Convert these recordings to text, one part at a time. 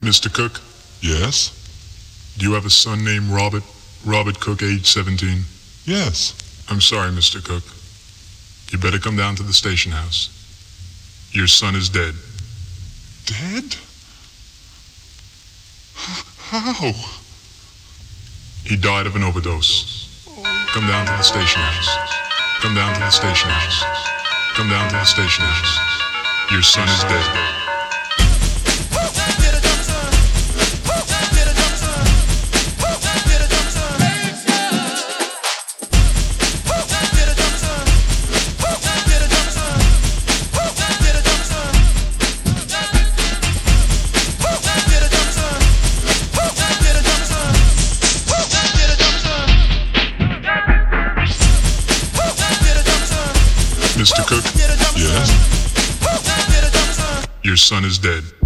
Mr. Cook? Yes? Do you have a son named Robert? Robert Cook, age 17? Yes. I'm sorry, Mr. Cook. You better come down to the station house. Your son is dead. Dead? How? He died of an overdose. Come down to the station house. Come down to the station house. Come down to the station house. Your son is dead. Yes. Your son is dead.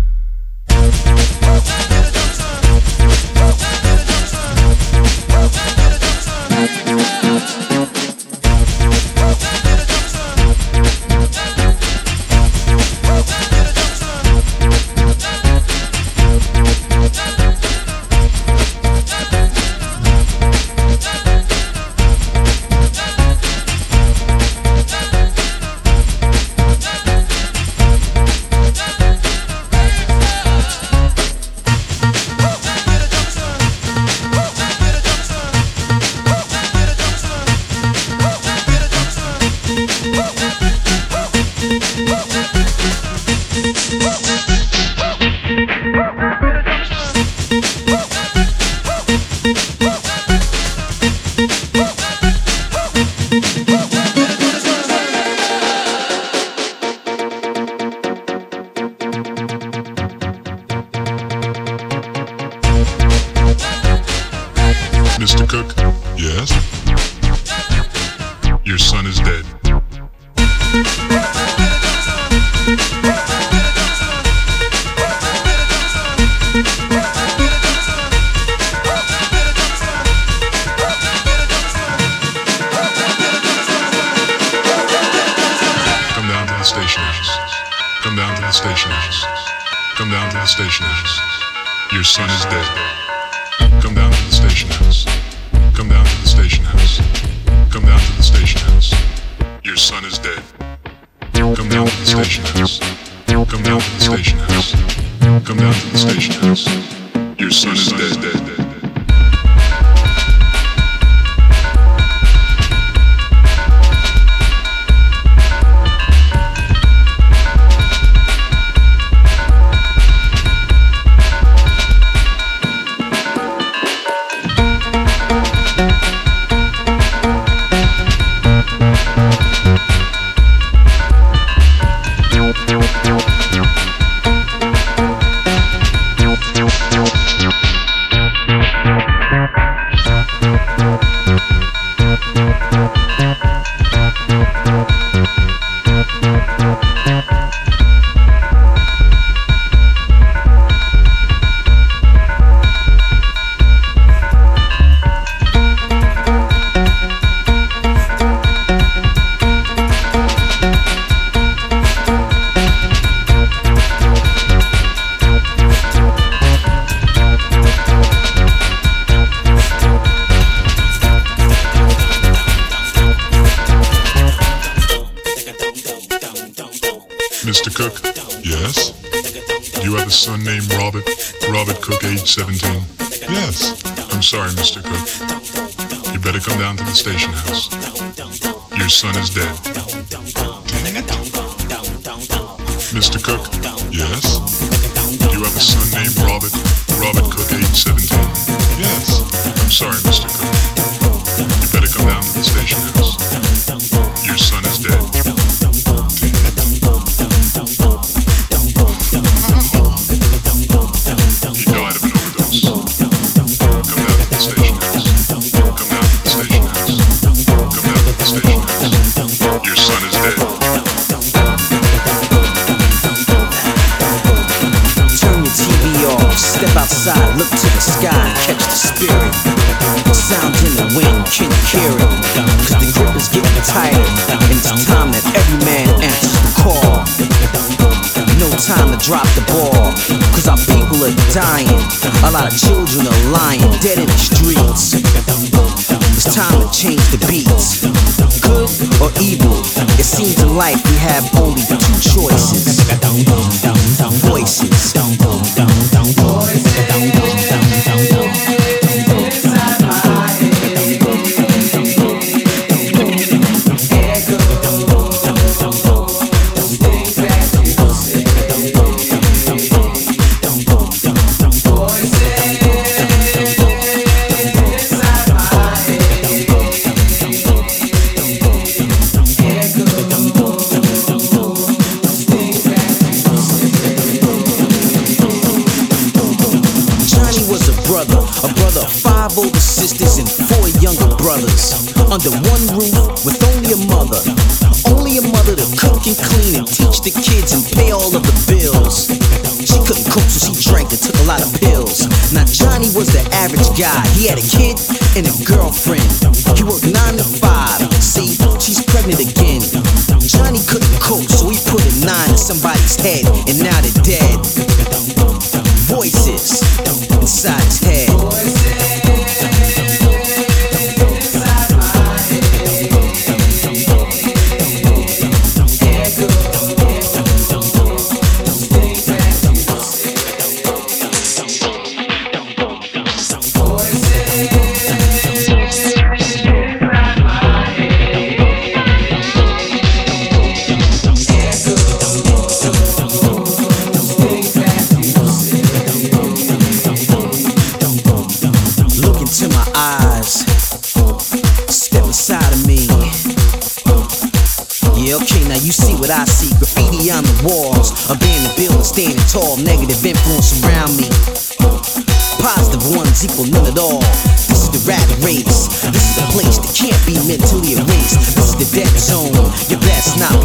Wednesday.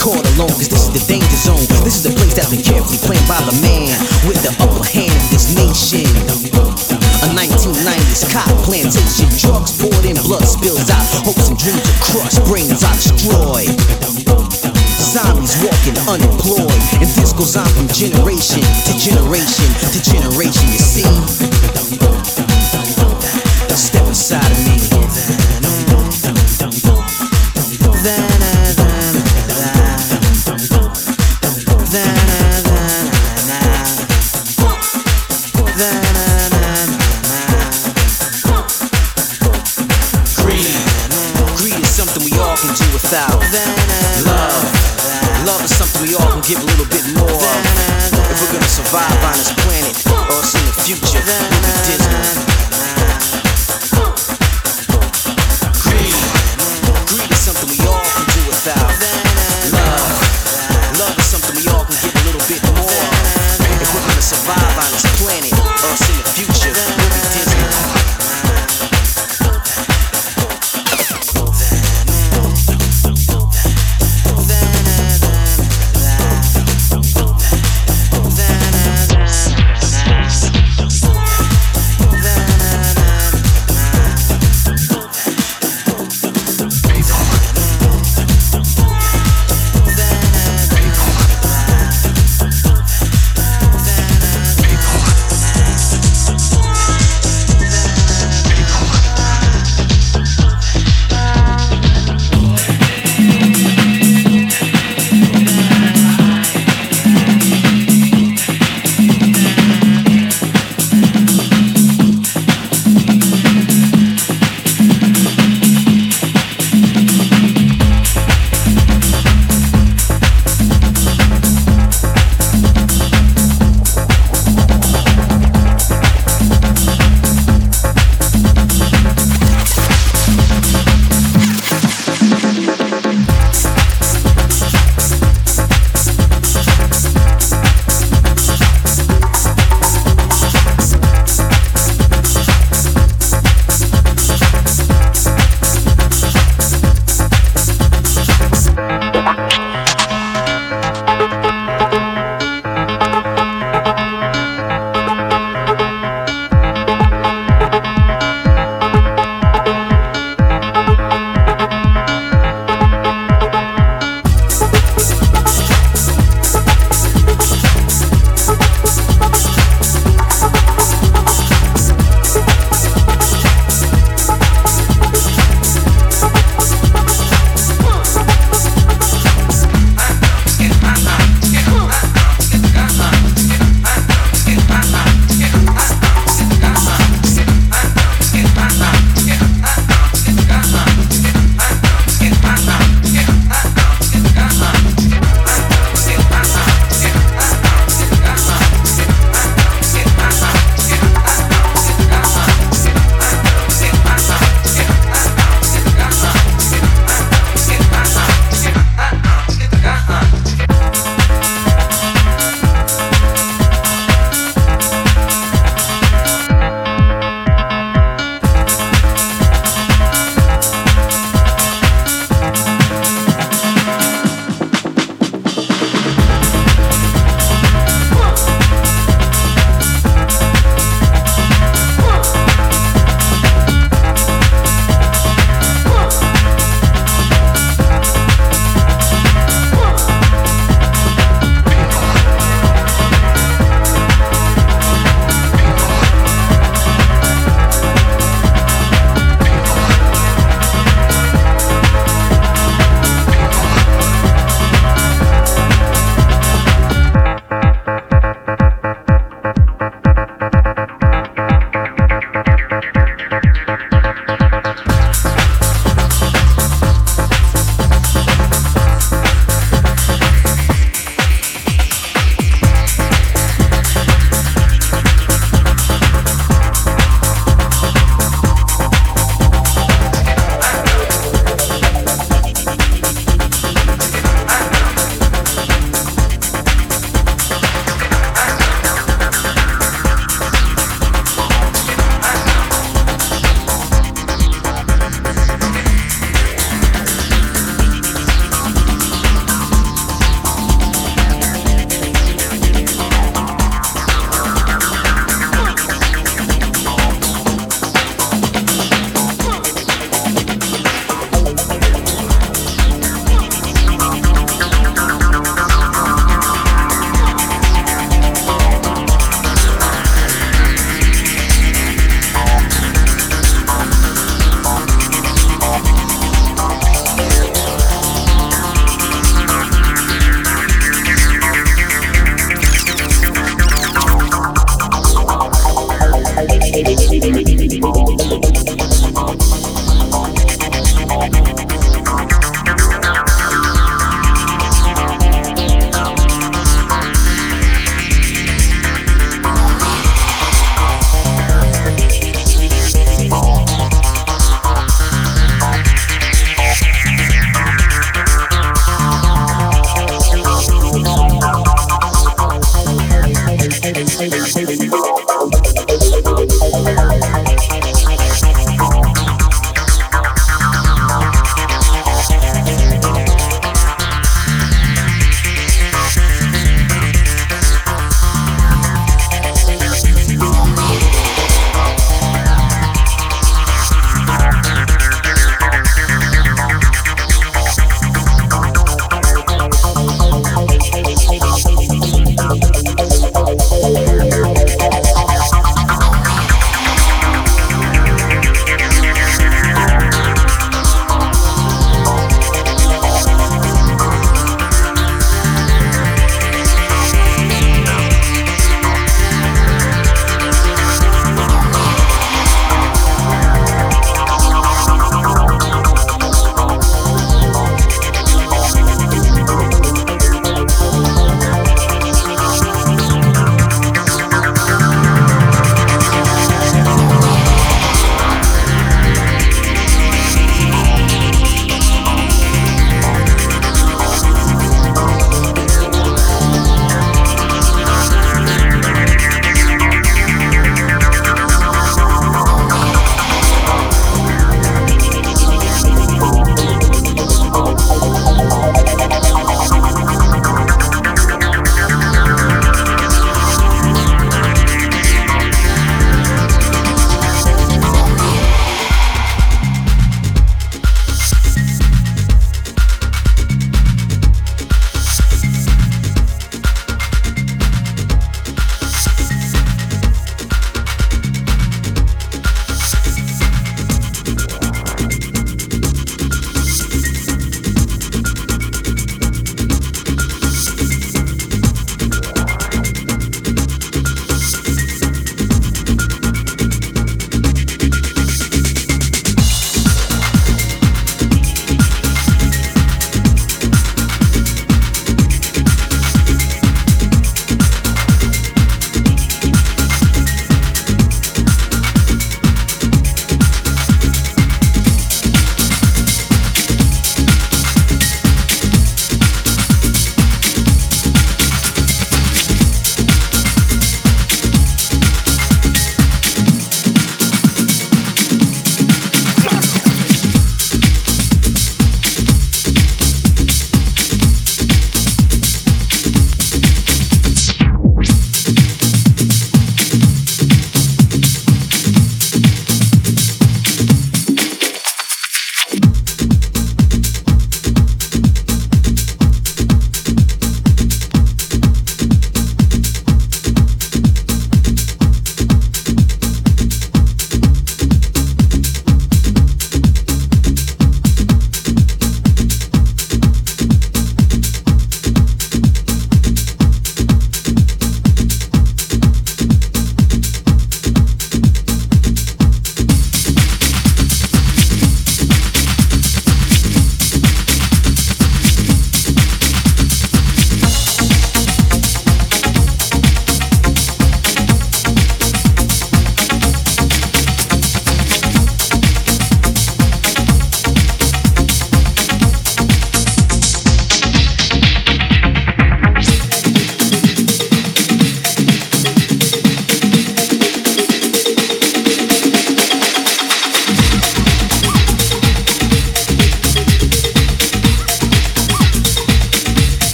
caught alone, cause this is the danger zone. This is the place that's been carefully planned by the man with the upper hand of this nation. A 1990s cop plantation, drugs poured in, blood spills out, hopes and dreams are crushed, brains are destroyed. Zombies walking unemployed, and this goes on from generation to generation to generation, you see? Step inside of me.